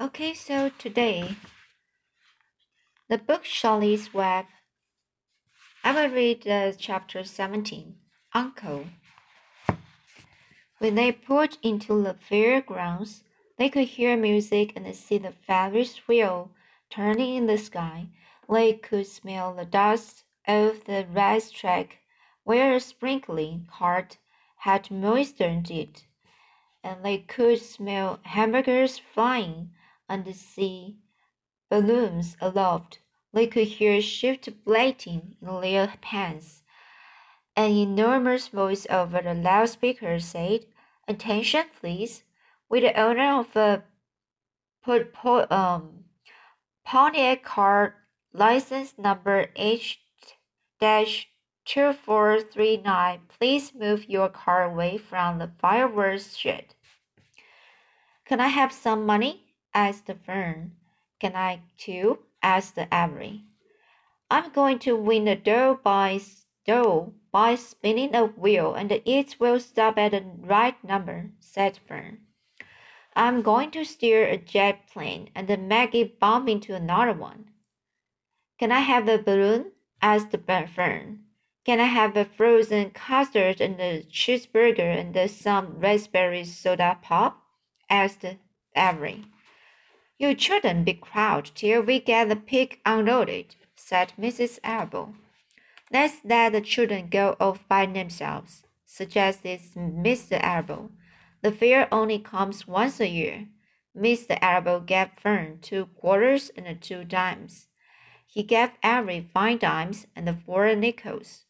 Okay, so today, the book Charlotte's Web. I will read uh, chapter 17, Uncle. When they pulled into the fairgrounds, they could hear music and see the Ferris wheel turning in the sky. They could smell the dust of the racetrack where a sprinkling cart had moistened it, and they could smell hamburgers flying and see balloons aloft. They could hear shift blatting in their pants. An enormous voice over the loudspeaker said, Attention, please. With the owner of a um, Pontiac car license number H 2439, please move your car away from the fireworks shed. Can I have some money? Asked the Fern. Can I too? asked Avery. I'm going to win the dough by dough by spinning a wheel, and it will stop at the right number, said Fern. I'm going to steer a jet plane and make it bump into another one. Can I have a balloon? asked Fern. Can I have a frozen custard and a cheeseburger and some raspberry soda pop? asked Avery. You shouldn't be crowd till we get the pig unloaded, said Mrs. Arable. Let's let the children go off by themselves, suggested Mr. Arable. The fair only comes once a year. Mr. Arable gave Fern two quarters and two dimes. He gave every five dimes and four nickels.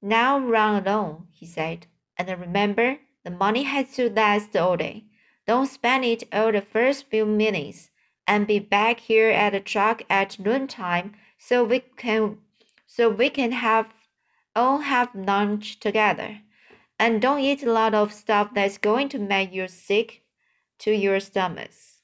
Now run along, he said, and remember, the money has to last all day. Don't spend it all the first few minutes, and be back here at the truck at noontime so we can so we can have all have lunch together. And don't eat a lot of stuff that's going to make you sick to your stomachs.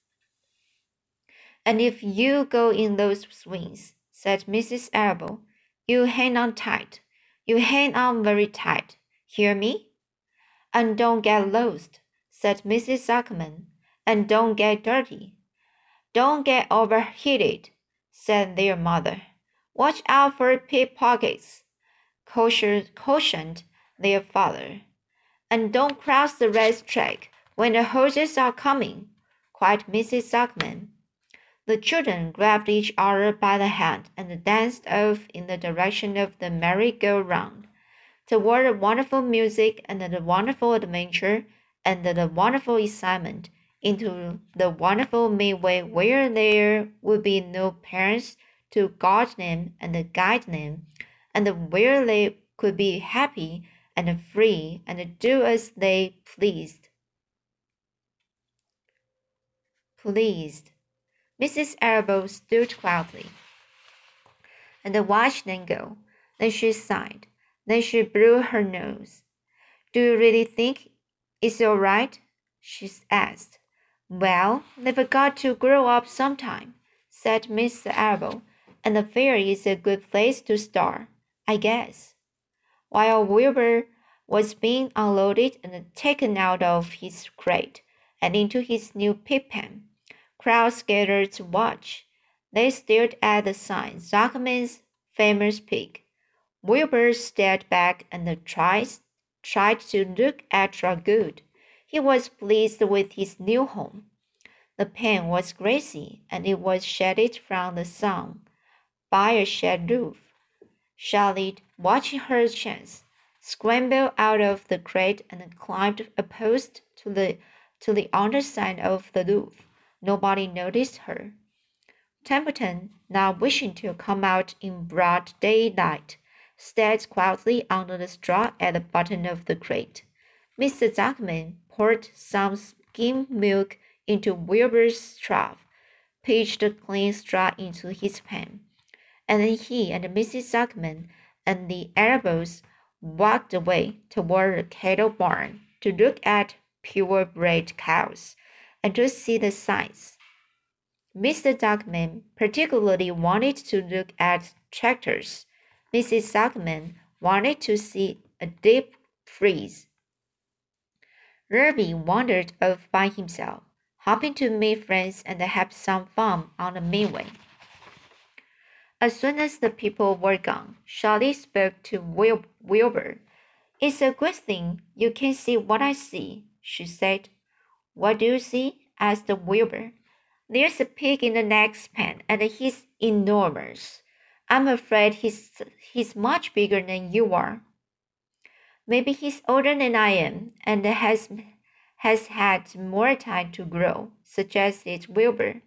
And if you go in those swings, said Mrs. Arable, you hang on tight. You hang on very tight. Hear me? And don't get lost said Mrs. Zuckerman, and don't get dirty. Don't get overheated, said their mother. Watch out for pickpockets, cautioned their father. And don't cross the racetrack when the horses are coming, cried Mrs. Zuckerman. The children grabbed each other by the hand and danced off in the direction of the merry-go-round, toward the wonderful music and the wonderful adventure and the wonderful excitement into the wonderful midway where there would be no parents to guard them and guide them, and where they could be happy and free and do as they pleased. Pleased. Mrs. Arable stood quietly and watched them go. Then she sighed. Then she blew her nose. Do you really think is it all right? she asked. Well, they've got to grow up sometime, said Mr. Arable, and the fair is a good place to start, I guess. While Wilbur was being unloaded and taken out of his crate and into his new pig pen, crowds gathered to watch. They stared at the sign, Zuckerman's famous pig. Wilbur stared back and tried tried to look extra good. He was pleased with his new home. The pen was grassy and it was shaded from the sun by a shed roof. Charlotte, watching her chance, scrambled out of the crate and climbed a post to the to the underside of the roof. Nobody noticed her. Templeton, now wishing to come out in broad daylight, stayed quietly under the straw at the bottom of the crate. Mr. Zuckerman poured some skim milk into Wilbur's trough, pitched the clean straw into his pan, and then he and Mrs. Zuckerman and the Arables walked away toward the cattle barn to look at purebred cows and to see the sights. Mr. Duckman particularly wanted to look at tractors Mrs. Zuckerman wanted to see a deep freeze. Lurvy wandered off by himself, hoping to meet friends and have some fun on the midway. As soon as the people were gone, Charlie spoke to Wil- Wilbur. It's a good thing you can see what I see, she said. What do you see? asked Wilbur. There's a pig in the next pen, and he's enormous. I'm afraid he's, he's much bigger than you are. Maybe he's older than I am and has, has had more time to grow, suggested Wilbur.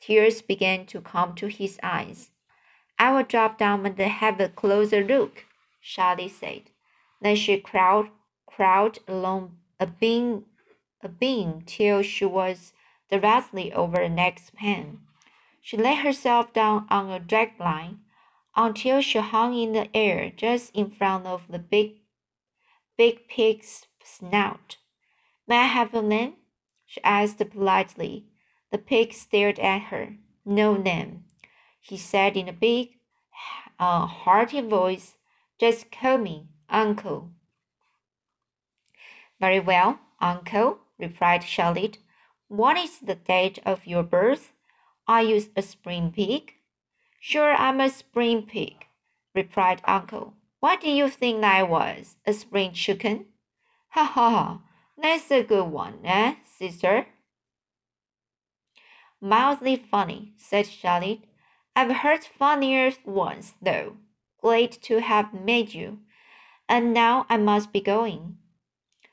Tears began to come to his eyes. I will drop down and have a closer look, Charlie said. Then she crawled, crawled along a beam, a beam till she was directly over the next pen. She laid herself down on a drag line until she hung in the air just in front of the big, big pig's snout. May I have a name? she asked politely. The pig stared at her. No name, he said in a big, uh, hearty voice. Just call me Uncle. Very well, Uncle, replied Charlotte. What is the date of your birth? Are you a spring pig? Sure, I'm a spring pig, replied Uncle. What do you think I was? A spring chicken? Ha ha ha, that's a good one, eh, sister? Mildly funny, said Charlotte. I've heard funnier ones, though. Glad to have met you. And now I must be going.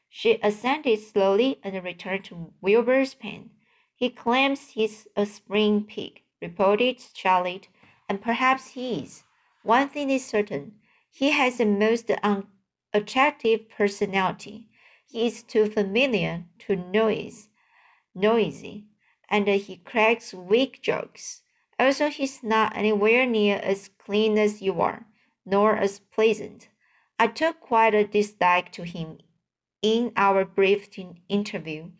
She ascended slowly and returned to Wilbur's pen. He claims he's a spring pig, reported Charlotte, and perhaps he is. One thing is certain he has a most unattractive personality. He is too familiar, too noise, noisy, and he cracks weak jokes. Also, he's not anywhere near as clean as you are, nor as pleasant. I took quite a dislike to him in our brief interview.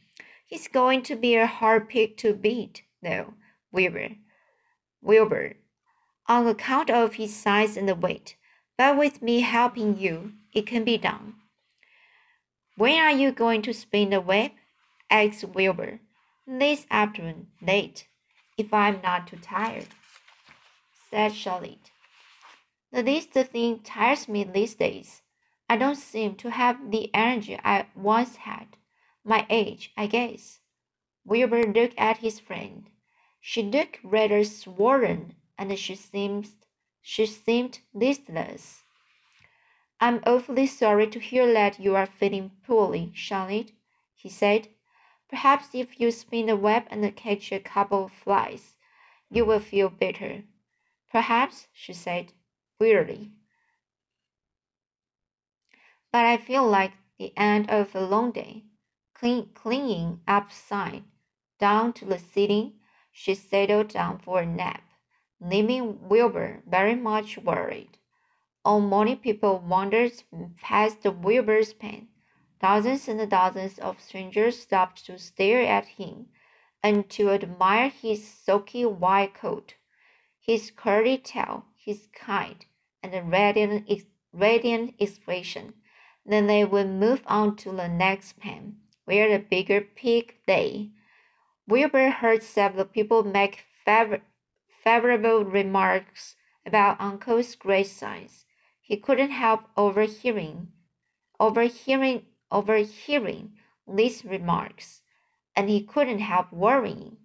He's going to be a hard pick to beat, though, Wilbur. Wilbur, on account of his size and weight. But with me helping you, it can be done. When are you going to spin the web? asked Wilbur. This afternoon, late, if I'm not too tired, said Charlotte. The least thing tires me these days. I don't seem to have the energy I once had. My age, I guess. Wilbur looked at his friend. She looked rather swollen, and she seemed she seemed listless. I'm awfully sorry to hear that you are feeling poorly, Charlotte, he said. Perhaps if you spin the web and catch a couple of flies, you will feel better. Perhaps, she said wearily but I feel like the end of a long day. Clean, clinging upside down to the ceiling, she settled down for a nap, leaving Wilbur very much worried. All morning people wandered past Wilbur's pen. Dozens and dozens of strangers stopped to stare at him and to admire his silky white coat, his curly tail, his kind and radiant, radiant expression. Then they would move on to the next pen, where the bigger pig lay. Wilbur heard several people make favor favorable remarks about Uncle's great size. He couldn't help overhearing, overhearing, overhearing these remarks, and he couldn't help worrying.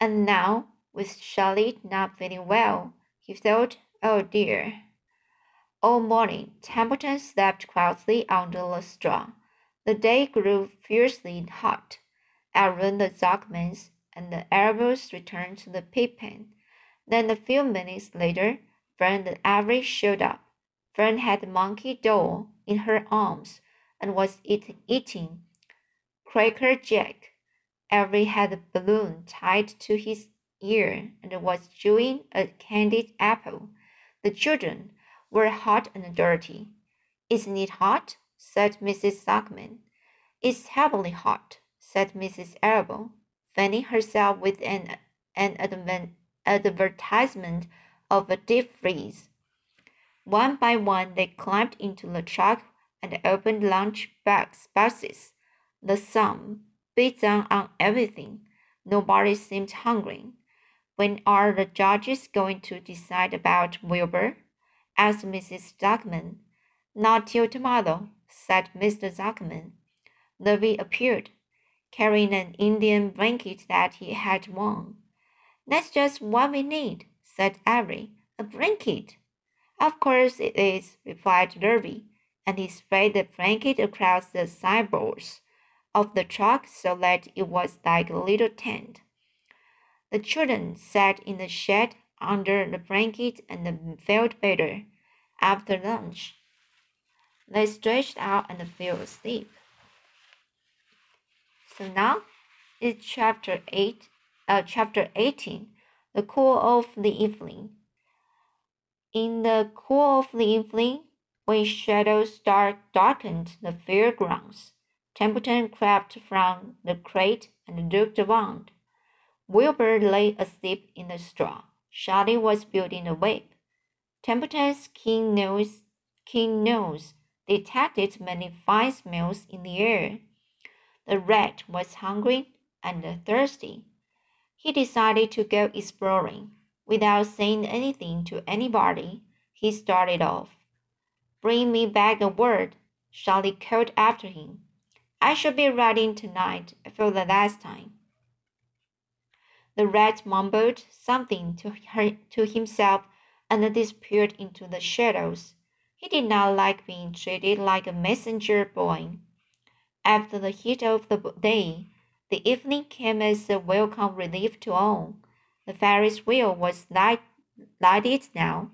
And now, with Charlotte not feeling well, he thought, oh dear. All morning, Templeton slept quietly under the straw. The day grew fiercely hot. Aaron the Zuckmans and the Arabs returned to the pig pen. Then a few minutes later, Fern the Avery showed up. Fern had the monkey doll in her arms and was eat, eating Cracker Jack. Avery had a balloon tied to his ear and was chewing a candied apple. The children, were hot and dirty. Isn't it hot? said Mrs. Zuckman. It's heavily hot, said Mrs. Arable, fanning herself with an, an advertisement of a deep freeze. One by one, they climbed into the truck and opened lunch bags, boxes. The sun beat down on everything. Nobody seemed hungry. When are the judges going to decide about Wilbur? asked Mrs. Zuckerman. Not till tomorrow, said Mr. Zuckerman. Lurvy appeared, carrying an Indian blanket that he had won. That's just what we need, said Avery. A blanket. Of course it is, replied Lurvy, and he spread the blanket across the sideboards of the truck so that it was like a little tent. The children sat in the shed under the blanket and felt better. After lunch, they stretched out and fell asleep. So now it's chapter 8, uh, chapter 18, the cool of the evening. In the cool of the evening, when shadows dark darkened the fairgrounds, Templeton crept from the crate and looked around. Wilbur lay asleep in the straw. Charlie was building a web. Templeton's keen nose, keen nose detected many fine smells in the air. The rat was hungry and thirsty. He decided to go exploring. Without saying anything to anybody, he started off. Bring me back a word, Charlie called after him. I shall be writing tonight for the last time. The rat mumbled something to, her, to himself and disappeared into the shadows. He did not like being treated like a messenger boy. After the heat of the day, the evening came as a welcome relief to all. The Ferris wheel was light, lighted now.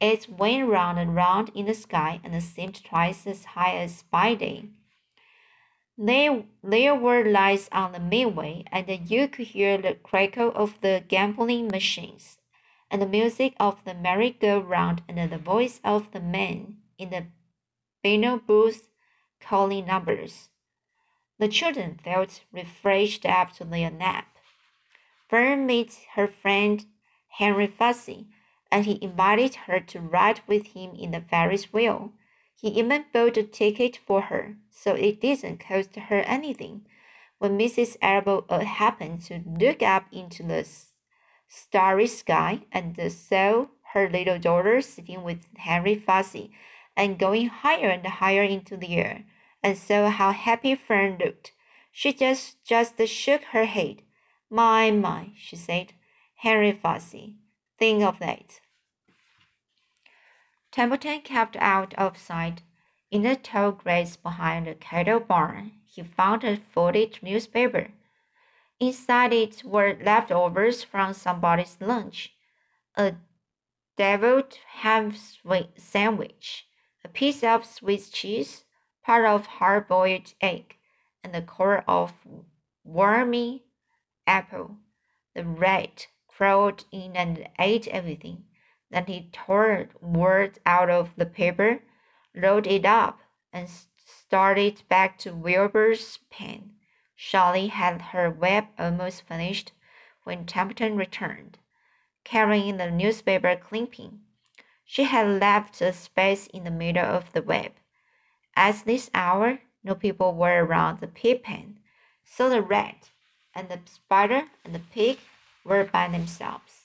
It went round and round in the sky and seemed twice as high as by day. There, there were lights on the midway, and you could hear the crackle of the gambling machines, and the music of the merry-go-round, and the voice of the man in the piano booth calling numbers. The children felt refreshed after their nap. Fern met her friend Henry Fussy, and he invited her to ride with him in the Ferris wheel. He even bought a ticket for her, so it didn't cost her anything. When Mrs. Uh, happened to look up into the starry sky and saw her little daughter sitting with Henry Fussy and going higher and higher into the air, and saw how happy Fern looked, she just just shook her head. My, my, she said, Henry Fussy, think of that. Templeton kept out of sight. In the tall grass behind the cattle barn, he found a folded newspaper. Inside it were leftovers from somebody's lunch a deviled ham sandwich, a piece of Swiss cheese, part of hard boiled egg, and the core of wormy apple. The rat crawled in and ate everything. Then he tore words out of the paper, rolled it up, and started back to Wilbur's pen. Charlie had her web almost finished when Templeton returned, carrying the newspaper clipping. She had left a space in the middle of the web. At this hour, no people were around the pig pen, so the rat and the spider and the pig were by themselves.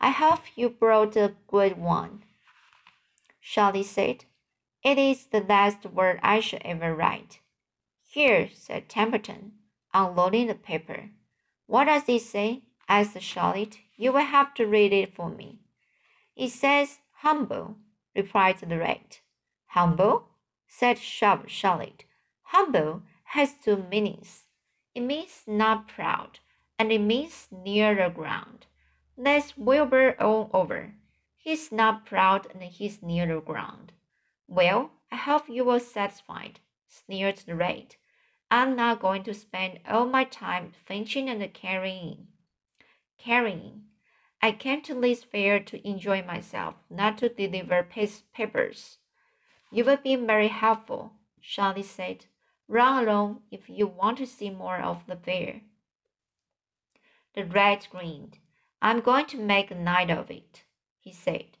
I hope you brought a good one. Charlie said, It is the last word I shall ever write. Here, said Templeton, unloading the paper. What does it say? asked Charlotte. You will have to read it for me. It says humble, replied the rat. Humble? Said Charlotte. Humble has two meanings. It means not proud, and it means near the ground. That's Wilbur all over. He's not proud and he's near the ground. Well, I hope you were satisfied, sneered the rat. I'm not going to spend all my time finching and carrying. Carrying. I came to this fair to enjoy myself, not to deliver papers. You will be very helpful, Charlie said. Run along if you want to see more of the fair. The rat grinned. I'm going to make a night of it, he said.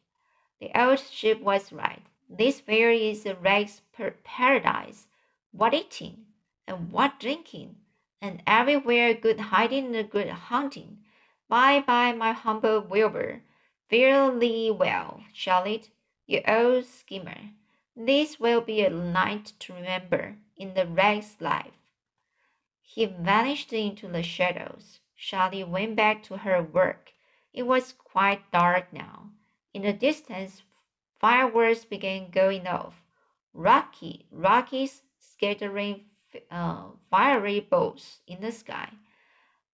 The old sheep was right. This fair is a rat's paradise. What eating and what drinking! and everywhere good hiding and good hunting. Bye bye, my humble Wilbur. Fare thee well, Charlotte, you old schemer. This will be a night to remember in the wreck's life. He vanished into the shadows. Charlotte went back to her work. It was quite dark now. In the distance, fireworks began going off. Rocky, Rockies scattering uh, fiery bolts in the sky.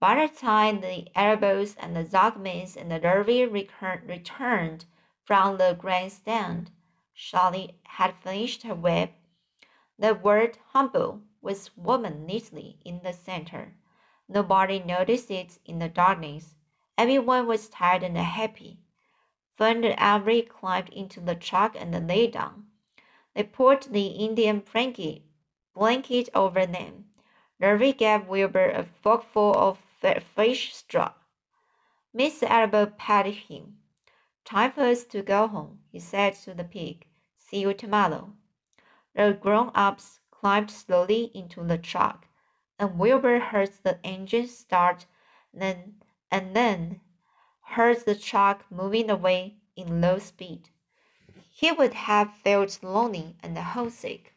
By the time the Arabos and the Zagmans and the Derby returned from the grandstand, Charlotte had finished her web. The word humble was woven neatly in the center. Nobody noticed it in the darkness. Everyone was tired and happy. Fern and Avery climbed into the truck and lay down. They put the Indian blanket, over them. Lurvy gave Wilbur a forkful of fish straw. Miss Arable patted him. Time for us to go home, he said to the pig. See you tomorrow. The grown ups climbed slowly into the truck, and Wilbur heard the engine start, then and then heard the truck moving away in low speed. He would have felt lonely and homesick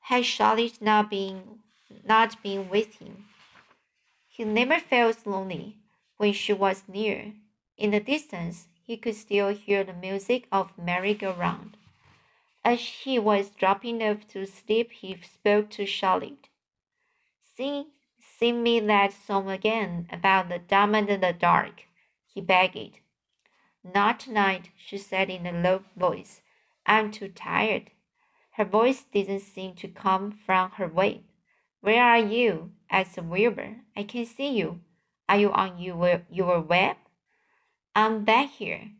had Charlotte not been not been with him. He never felt lonely when she was near. In the distance, he could still hear the music of merry-go-round. As he was dropping off to sleep, he spoke to Charlotte. Sing, sing me that song again about the diamond in the dark, he begged. Not tonight, she said in a low voice. I'm too tired. Her voice didn't seem to come from her web. Where are you? asked Wilbur. I can see you. Are you on your, your web? I'm back here,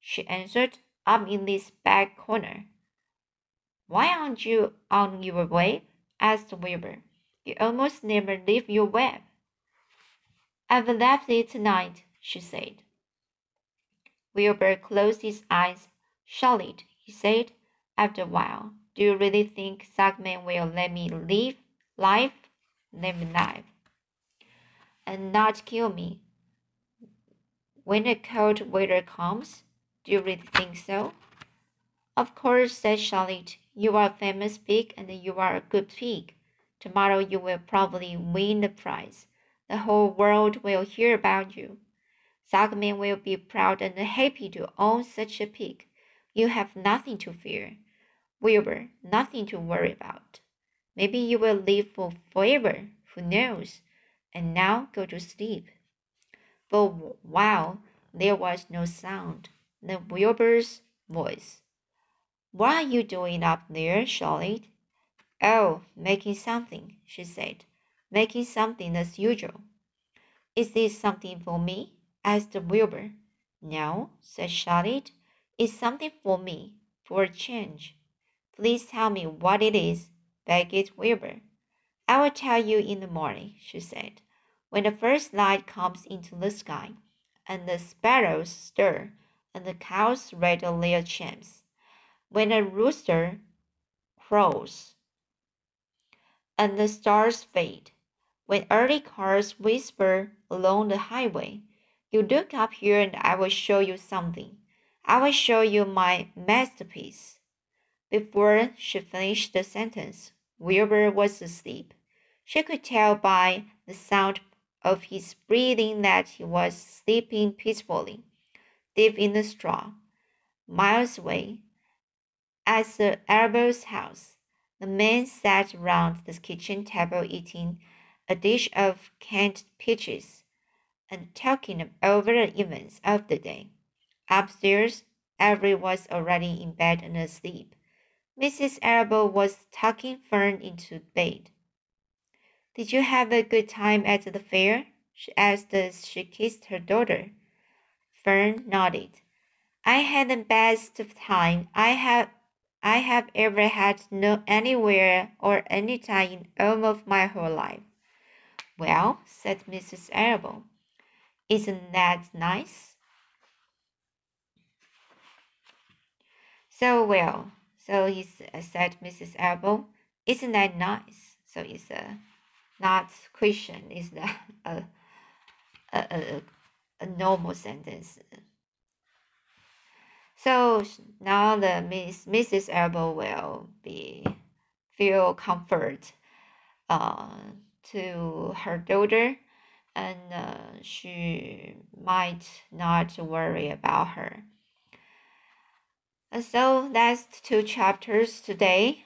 she answered, I'm in this back corner. Why aren't you on your web? asked Wilbur. You almost never leave your web. I've left it tonight, she said. Wilbur closed his eyes. Charlotte, he said, after a while, do you really think Zagman will let me live life, live life, and not kill me? When the cold weather comes, do you really think so? Of course, said Charlotte. You are a famous pig and you are a good pig. Tomorrow you will probably win the prize. The whole world will hear about you. Zagman will be proud and happy to own such a pig. You have nothing to fear. Wilbur, nothing to worry about. Maybe you will live for forever, who knows? And now go to sleep. For a while there was no sound, no Wilbur's voice. What are you doing up there, Charlotte? Oh, making something, she said. Making something as usual. Is this something for me? asked Wilbur. No, said Charlotte. It's something for me, for a change. Please tell me what it is, begged Wilbur. I will tell you in the morning, she said when the first light comes into the sky, and the sparrows stir, and the cows rattle their chimes, when a rooster crows, and the stars fade, when early cars whisper along the highway, you look up here and I will show you something. I will show you my masterpiece. Before she finished the sentence, Wilbur was asleep. She could tell by the sound of his breathing that he was sleeping peacefully, deep in the straw. Miles away, at the Arable's house, the men sat round the kitchen table eating a dish of canned peaches and talking over the events of the day. Upstairs, Avery was already in bed and asleep. Mrs. Arable was tucking Fern into bed. Did you have a good time at the fair? she asked as she kissed her daughter. Fern nodded. I had the best time I have I have ever had no anywhere or any time in all of my whole life. Well, said Mrs. Arable, isn't that nice? So well, so he said Mrs. Arable, isn't that nice? So it's a not question. Is that a, a, a, a normal sentence? So now the Miss Mrs. Elbow will be feel comfort uh, to her daughter and uh, she might not worry about her. So that's two chapters today.